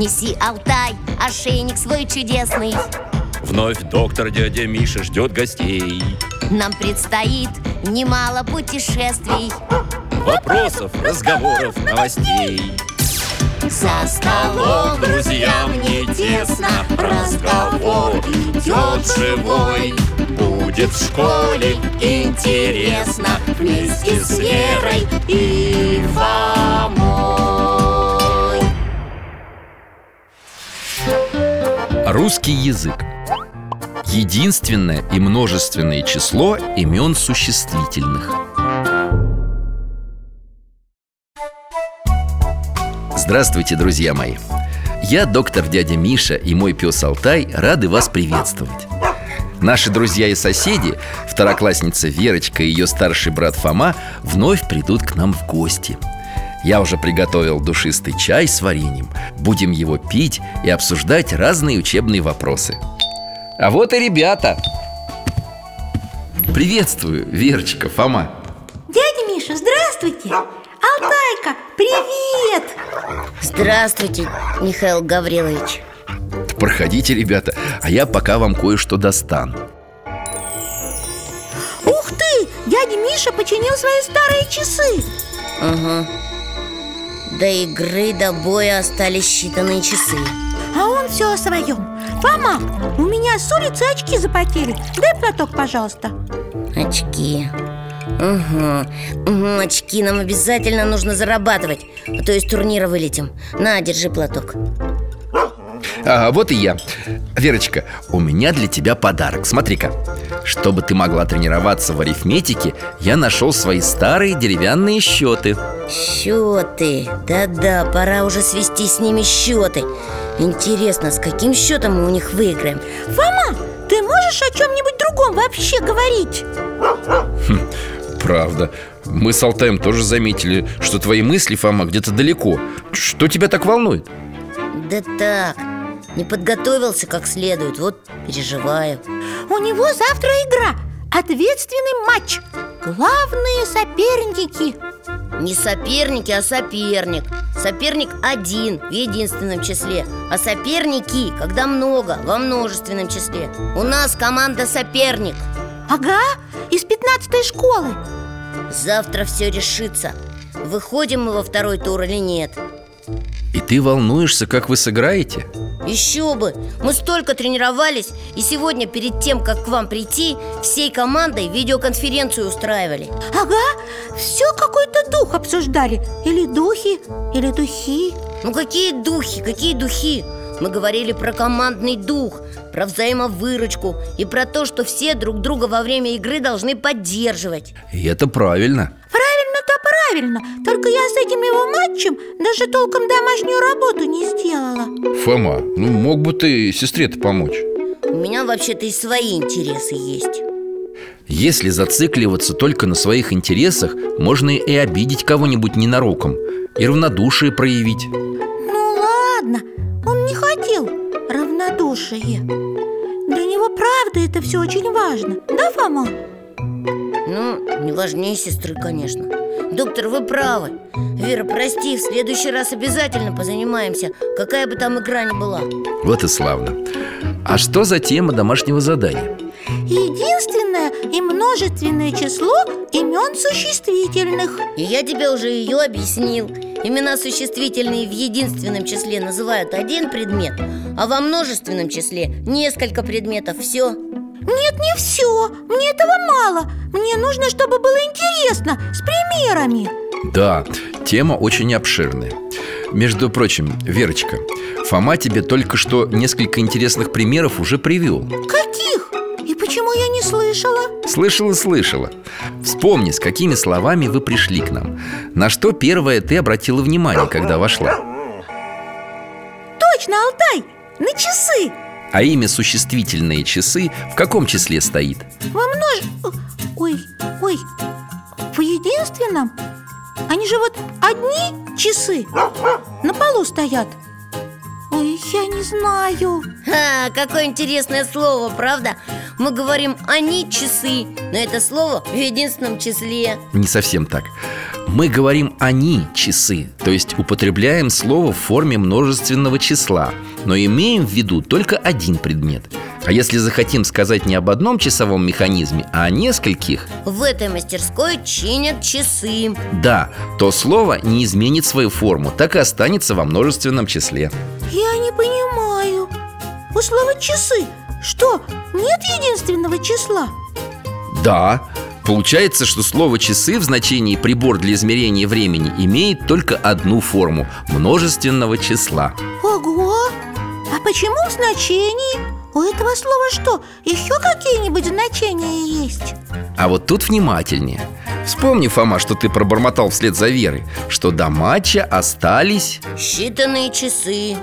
Неси, Алтай, ошейник свой чудесный. Вновь доктор дядя Миша ждет гостей. Нам предстоит немало путешествий. Вопросов, разговоров, новостей. За столом друзьям не тесно. Разговор идет живой. Будет в школе интересно. Вместе с Верой и Фомой Русский язык. Единственное и множественное число имен существительных. Здравствуйте, друзья мои! Я, доктор дядя Миша и мой пес Алтай рады вас приветствовать. Наши друзья и соседи, второклассница Верочка и ее старший брат Фома Вновь придут к нам в гости я уже приготовил душистый чай с вареньем. Будем его пить и обсуждать разные учебные вопросы. А вот и ребята. Приветствую, Верочка, Фома. Дядя Миша, здравствуйте! Алтайка, привет! Здравствуйте, Михаил Гаврилович. Проходите, ребята, а я пока вам кое-что достану. Ух ты! Дядя Миша починил свои старые часы. Ага До игры, до боя остались считанные часы. А он все о своем Фома, у меня с улицы очки запотели. Дай платок, пожалуйста. Очки. Угу. угу, очки нам обязательно нужно зарабатывать. А то из турнира вылетим. На, держи платок а, Вот и я. Верочка, у меня для тебя подарок. Смотри-ка. Чтобы ты могла тренироваться в арифметике Я нашел свои старые деревянные счеты. Счеты? Да-да, пора уже свести с ними счеты. Интересно, с каким счетом мы у них выиграем? Фома, ты можешь о чем-нибудь другом вообще говорить? хм, Правда. Мы с Алтаем тоже заметили, что твои мысли, Фома, где-то далеко. Что тебя так волнует? Да так, не подготовился как следует, вот переживаю. У него завтра игра Ответственный матч. Главные соперники. Не соперники, а соперник. Соперник один в единственном числе А соперники, когда много, во множественном числе. У нас команда соперник Ага, из пятнадцатой школы. Завтра все решится Выходим мы во второй тур или нет И ты волнуешься, как вы сыграете? Еще бы! Мы столько тренировались И сегодня перед тем, как к вам прийти Всей командой видеоконференцию устраивали Ага, все какой-то дух обсуждали Или духи, или духи Ну какие духи, какие духи? Мы говорили про командный дух, про взаимовыручку И про то, что все друг друга во время игры должны поддерживать И это правильно правильно Только я с этим его матчем даже толком домашнюю работу не сделала. Фома, ну мог бы ты сестре-то помочь? У меня вообще-то и свои интересы есть. Если зацикливаться только на своих интересах Можно и обидеть кого-нибудь ненароком И равнодушие проявить. Ну ладно, он не хотел равнодушие Для него правда это все очень важно Да, Фома? Ну, не важнее сестры, конечно Доктор, вы правы. Вера, прости, в следующий раз обязательно позанимаемся Какая бы там игра ни была. Вот и славно. А что за тема домашнего задания? Единственное и множественное число имен существительных. И я тебе уже ее объяснил. Имена существительные в единственном числе называют один предмет А во множественном числе несколько предметов. Все Нет, не все, мне этого мало. Мне нужно, чтобы было интересно, с примерами. Да, тема очень обширная. Между прочим, Верочка, Фома тебе только что несколько интересных примеров уже привел Каких? И почему я не слышала? Слышала, слышала. Вспомни, с какими словами вы пришли к нам. На что первое ты обратила внимание, когда вошла? Точно, Алтай, на часы А имя существительные часы в каком числе стоит? Во множ... Ой, ой, в единственном? Они же вот одни часы на полу стоят Ой, я не знаю Ха, какое интересное слово, правда? Мы говорим «они часы», но это слово в единственном числе Не совсем так Мы говорим «они» часы, то есть употребляем слово в форме множественного числа Но имеем в виду только один предмет. А если захотим сказать не об одном часовом механизме, а о нескольких В этой мастерской чинят часы. Да, то слово не изменит свою форму, так и останется во множественном числе. Я не понимаю. У слова «часы» что, нет единственного числа? Да, Получается, что слово «часы» в значении «прибор для измерения времени» имеет только одну форму – множественного числа Ого! А почему в значении? У этого слова что, еще какие-нибудь значения есть? А вот тут внимательнее Вспомни, Фома, что ты пробормотал вслед за Верой Что до матча остались... Считанные часы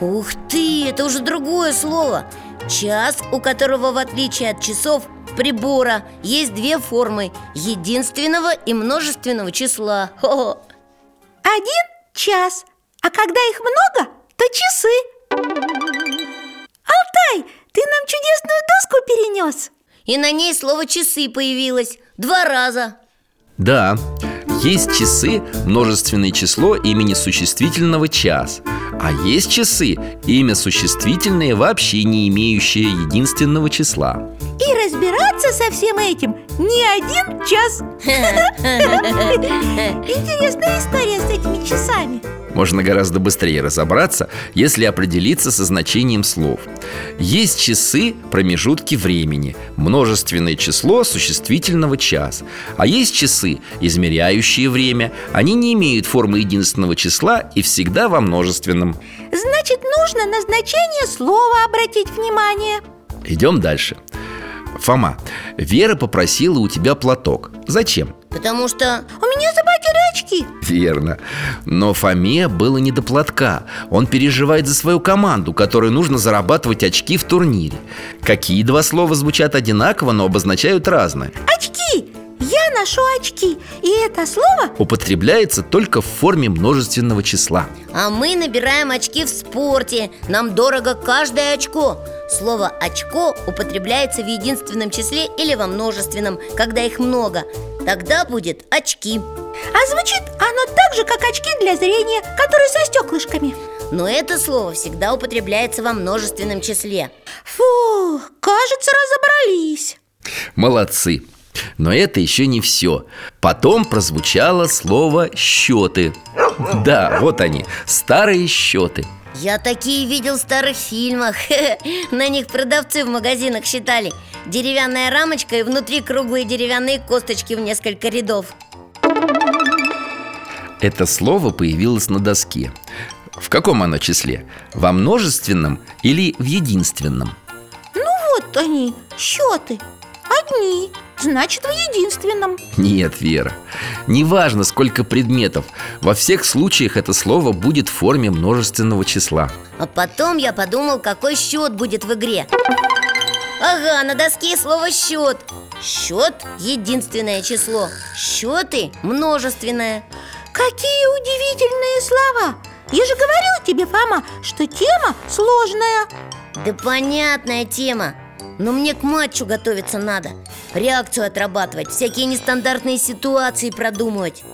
Ух ты, это уже другое слово Час, у которого в отличие от часов прибора. Есть две формы Единственного и множественного числа. Хо-хо. Один час, а когда их много, то часы. Алтай, ты нам чудесную доску перенес. И на ней слово «часы» появилось Два раза. Да, есть часы – множественное число имени существительного час А есть часы – имя существительное, вообще не имеющее единственного числа. И разбираться со всем этим. Не один час. Интересная история с этими часами. Можно гораздо быстрее разобраться, если определиться со значением слов. Есть часы – промежутки времени Множественное число существительного час. А есть часы – измеряющие время. Они не имеют формы единственного числа и всегда во множественном. Значит, нужно на значение слова обратить внимание. Идем дальше Фома, Вера попросила у тебя платок Зачем? Потому что У меня запотели очки Верно Но Фоме было не до платка Он переживает за свою команду, которой нужно зарабатывать очки в турнире Какие два слова звучат одинаково, но обозначают разное? Очки! Я ношу очки И это слово Употребляется только в форме множественного числа. А мы набираем очки в спорте. Нам дорого каждое очко. Слово «очко» употребляется в единственном числе или во множественном, когда их много. Тогда будет «очки» А звучит оно так же, как очки для зрения, которые со стеклышками Но это слово всегда употребляется во множественном числе. Фу, кажется, разобрались. Молодцы! Но это еще не все Потом прозвучало слово «счеты» Да, вот они, старые счеты Я такие видел в старых фильмах. На них продавцы в магазинах считали. Деревянная рамочка и внутри круглые деревянные косточки в несколько рядов. Это слово появилось на доске. В каком оно числе? Во множественном или в единственном? Ну вот они, счеты Одни, значит в единственном. Нет, Вера. Неважно, сколько предметов. Во всех случаях это слово будет в форме множественного числа. А потом я подумал, какой счет будет в игре. Ага, на доске слово счет Счет – единственное число. Счеты – множественное. Какие удивительные слова! Я же говорила тебе, Фома, что тема сложная. Да понятная тема Но мне к матчу готовиться надо. Реакцию отрабатывать, всякие нестандартные ситуации продумывать.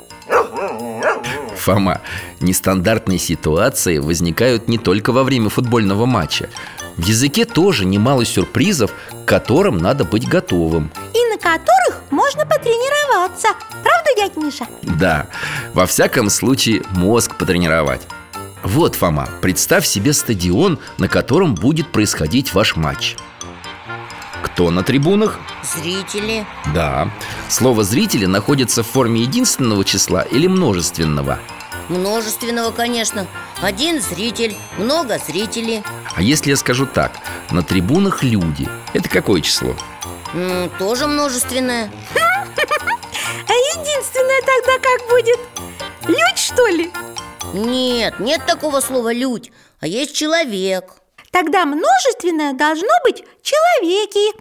Фома, нестандартные ситуации возникают не только во время футбольного матча. В языке тоже немало сюрпризов, к которым надо быть готовым. И на которых можно потренироваться. Правда, дядь Миша? Да, во всяком случае мозг потренировать. Вот, Фома, представь себе стадион, на котором будет происходить ваш матч Кто на трибунах? Зрители Да Слово «зрители» находится в форме единственного числа или множественного Множественного, конечно Один зритель, много зрителей А если я скажу так На трибунах люди Это какое число? М, Тоже множественное А единственное тогда как будет? Людь, что ли? Нет, нет такого слова «людь», а есть человек Тогда множественное должно быть человеки.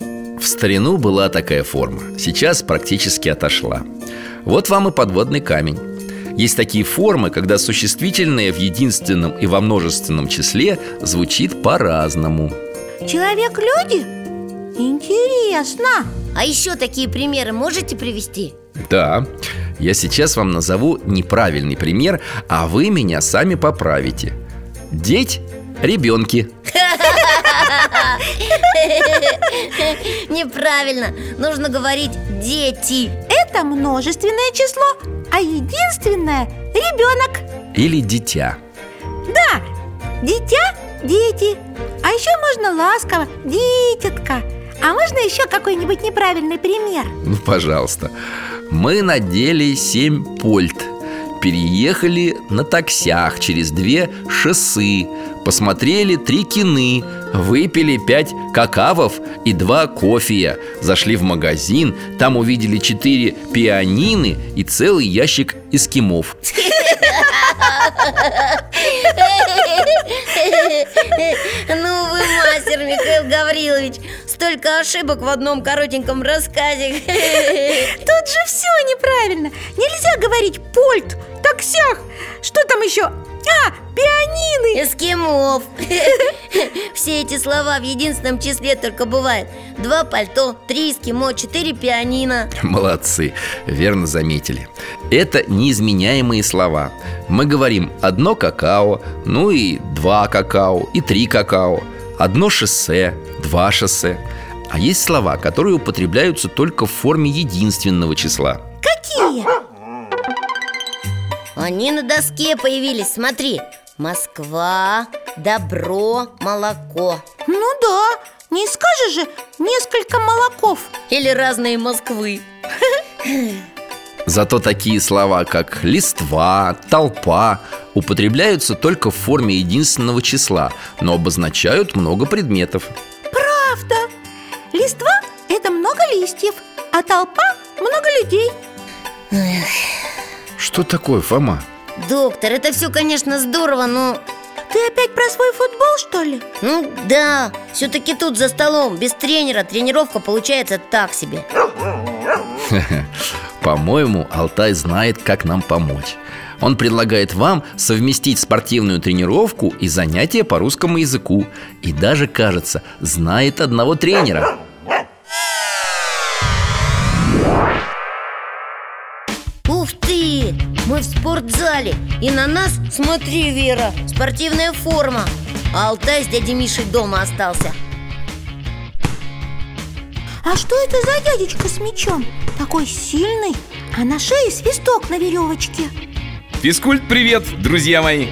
В старину была такая форма Сейчас практически отошла. Вот вам и подводный камень. Есть такие формы, когда существительное в единственном и во множественном числе звучит по-разному. Человек-люди? Интересно. А еще такие примеры можете привести? Да, я сейчас вам назову неправильный пример, а вы меня сами поправите Деть – ребенки. Неправильно, нужно говорить дети Это множественное число, а единственное – ребенок. Или дитя. Да, дитя – дети. А еще можно ласково – дитятка А можно еще какой-нибудь неправильный пример? Ну, пожалуйста. Мы надели семь польт Переехали на таксях через две шоссы. Посмотрели три кины Выпили пять какавов и два кофея Зашли в магазин Там увидели четыре пианины и целый ящик эскимов. Ну вы мастер, Михаил Гаврилович. Столько ошибок в одном коротеньком рассказе. Тут же все неправильно. Нельзя говорить пульт, таксях. Что там еще? А, пианины Эскимов. Все эти слова в единственном числе только бывают. Два пальто, три эскимо, четыре пианино. Молодцы, верно заметили. Это неизменяемые слова. Мы говорим одно какао, ну и два какао, и три какао Одно шоссе, два шоссе А есть слова, которые употребляются только в форме единственного числа. Какие? Они на доске появились, смотри. Москва, добро, молоко. Ну да, не скажешь же несколько молоков. Или разные Москвы. Зато такие слова, как листва, толпа Употребляются только в форме единственного числа Но обозначают много предметов. Правда. Листва – это много листьев А толпа – много людей Что такое, Фома? Доктор, это все, конечно, здорово, но... Ты опять про свой футбол, что ли? Ну да, все-таки тут за столом Без тренера тренировка получается так себе По-моему, Алтай знает, как нам помочь Он предлагает вам совместить спортивную тренировку и занятия по русскому языку И даже, кажется, знает одного тренера спортзале И на нас, смотри, Вера, спортивная форма А Алтай с дядей Мишей дома остался А что это за дядечка с мечом? Такой сильный, а на шее свисток на веревочке Физкульт, привет, друзья мои!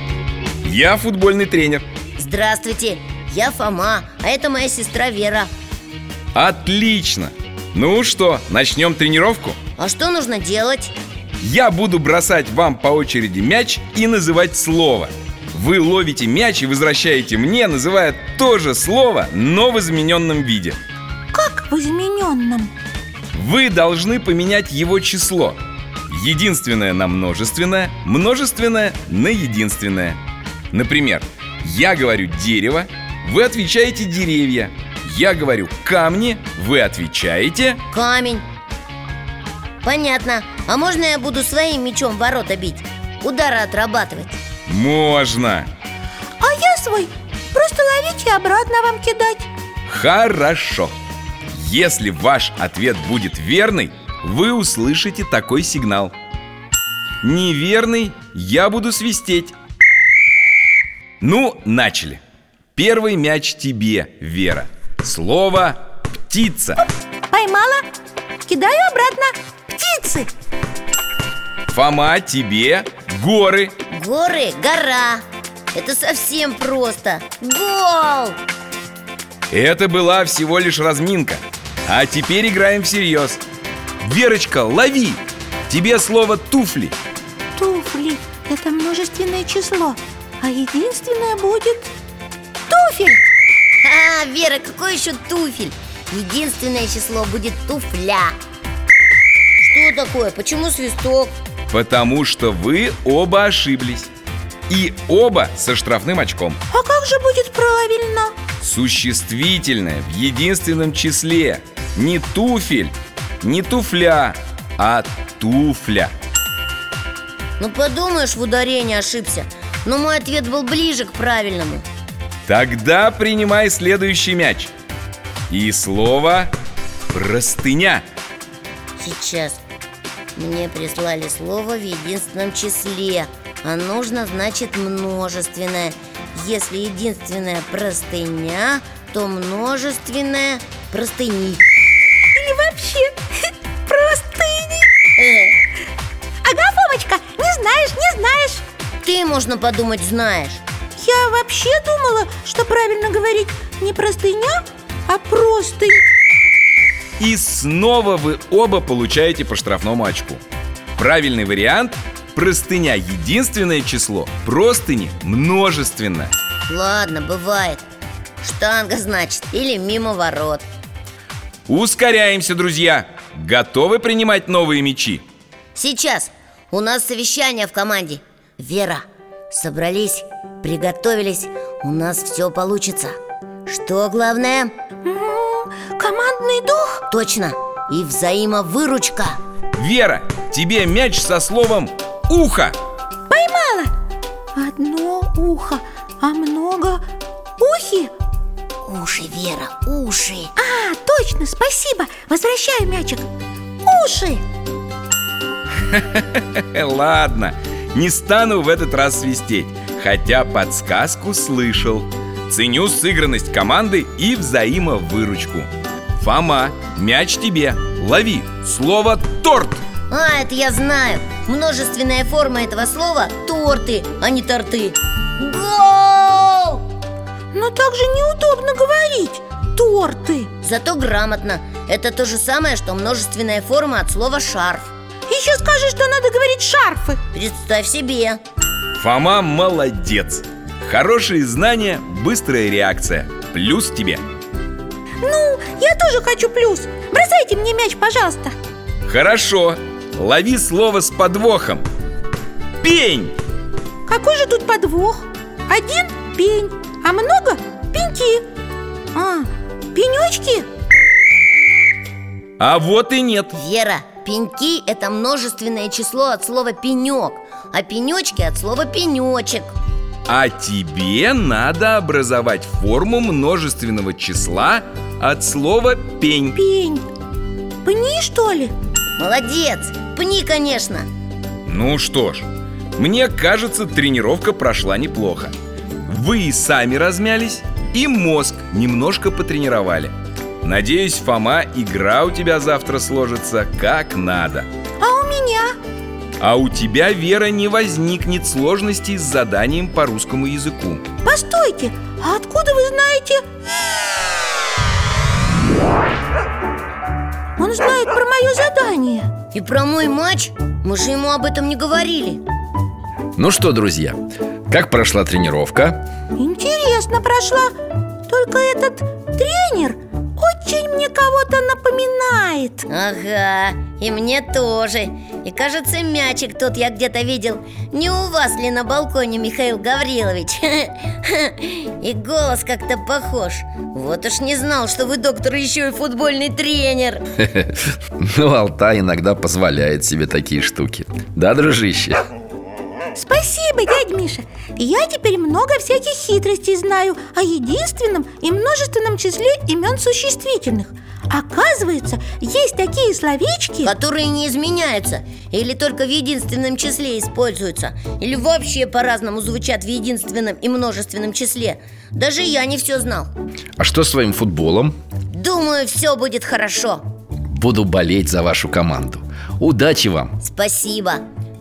Я футбольный тренер Здравствуйте, я Фома, а это моя сестра Вера Отлично! Ну что, начнем тренировку? А что нужно делать? Я буду бросать вам по очереди мяч и называть слово. Вы ловите мяч и возвращаете мне, называя то же слово, но в измененном виде. Как в измененном? Вы должны поменять его число. Единственное на множественное, множественное на единственное. Например, я говорю дерево, вы отвечаете деревья. Я говорю камни, вы отвечаете Камень Понятно, а можно я буду своим мечом ворота бить? Удары отрабатывать? Можно. А я свой. Просто ловить и обратно вам кидать. Хорошо. Если ваш ответ будет верный, вы услышите такой сигнал. Неверный, я буду свистеть. Ну, начали. Первый мяч тебе, Вера. Слово «птица» Поймала, кидаю обратно Птицы. Фома, тебе горы. Горы, гора. Это совсем просто. Гол! Это была всего лишь разминка. А теперь играем всерьез. Верочка, лови! Тебе слово «туфли» Туфли – это множественное число А единственное будет туфель. А, Вера, какой еще туфель? Единственное число будет туфля Что такое? Почему свисток? Потому что вы оба ошиблись. И оба со штрафным очком. А как же будет правильно? Существительное в единственном числе. Не туфель, не туфля, а туфля. Ну подумаешь, в ударении ошибся. Но мой ответ был ближе к правильному. Тогда принимай следующий мяч. И слово «простыня» Сейчас Мне прислали слово в единственном числе. А нужно, значит, множественное. Если единственная простыня, то множественное простыни. Или вообще простыни. Э, Ага, Фомочка, не знаешь, не знаешь. Ты, можно подумать, знаешь. Я вообще думала, что правильно говорить не простыня, а простынь И снова вы оба получаете по штрафному очку. Правильный вариант – простыня. Единственное число, простыни множественно. Ладно, бывает. Штанга, значит, или мимо ворот. Ускоряемся, друзья! Готовы принимать новые мячи? Сейчас. У нас совещание в команде. Вера, собрались, приготовились. У нас все получится. Что главное? Командный дух? Точно, и взаимовыручка. Вера, тебе мяч со словом «ухо» Поймала. Одно ухо, а много ухи. Уши, Вера, уши. А, точно, спасибо. Возвращаю мячик. Уши. Ладно, не стану в этот раз свистеть Хотя подсказку слышал. Ценю сыгранность команды и взаимовыручку Фома, мяч тебе. Лови. Слово «торт» А, это я знаю. Множественная форма этого слова – торты, а не торты. Гол! Но так же неудобно говорить. Торты. Зато грамотно. Это то же самое, что множественная форма от слова «шарф» Еще скажи, что надо говорить шарфы Представь себе. Фома молодец. Хорошие знания, быстрая реакция. Плюс тебе Ну, я тоже хочу плюс. Бросайте мне мяч, пожалуйста. Хорошо, лови слово с подвохом. Пень. Какой же тут подвох? Один пень, а много пеньки. А, пенечки? А вот и нет. Вера, пеньки – это множественное число от слова «пенек» А пенечки от слова «пенечек» А тебе надо образовать форму множественного числа от слова «пень» Пень Пни, что ли? Молодец! Пни, конечно Ну что ж, мне кажется, тренировка прошла неплохо Вы и сами размялись, и мозг немножко потренировали Надеюсь, Фома, игра у тебя завтра сложится как надо А у меня? А у тебя, Вера, не возникнет сложностей с заданием по русскому языку Постойте, а откуда вы знаете? И про мой матч мы же ему об этом не говорили. Ну что, друзья, как прошла тренировка? Интересно прошла. Только этот тренер очень мне кого-то напоминает. Ага, и мне тоже И кажется, мячик тот я где-то видел. Не у вас ли на балконе, Михаил Гаврилович? И голос как-то похож. Вот уж не знал, что вы, доктор, еще и футбольный тренер. Ну, Алтай иногда позволяет себе такие штуки. Да, дружище? Спасибо, дядя Миша. Я теперь много всяких хитростей знаю О единственном и множественном числе имен существительных Оказывается, есть такие словечки. Которые не изменяются Или только в единственном числе используются Или вообще по-разному звучат в единственном и множественном числе. Даже я не все знал. А что с своим футболом? Думаю, все будет хорошо. Буду болеть за вашу команду. Удачи вам! Спасибо.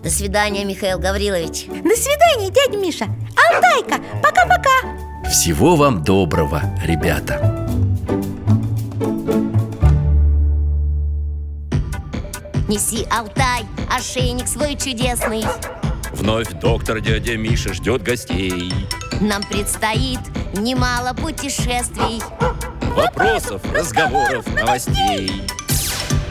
До свидания, Михаил Гаврилович. До свидания, дядя Миша. Алтайка, пока-пока. Всего вам доброго, ребята! Неси, Алтай, ошейник свой чудесный. Вновь доктор дядя Миша ждет гостей. Нам предстоит немало путешествий. Вопросов, разговоров, новостей.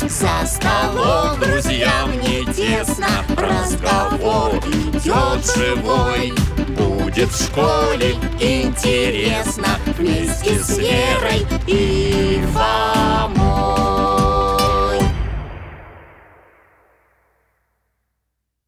За столом друзьям не тесно. Разговор идет живой. Будет в школе интересно. Вместе с Верой и Фомой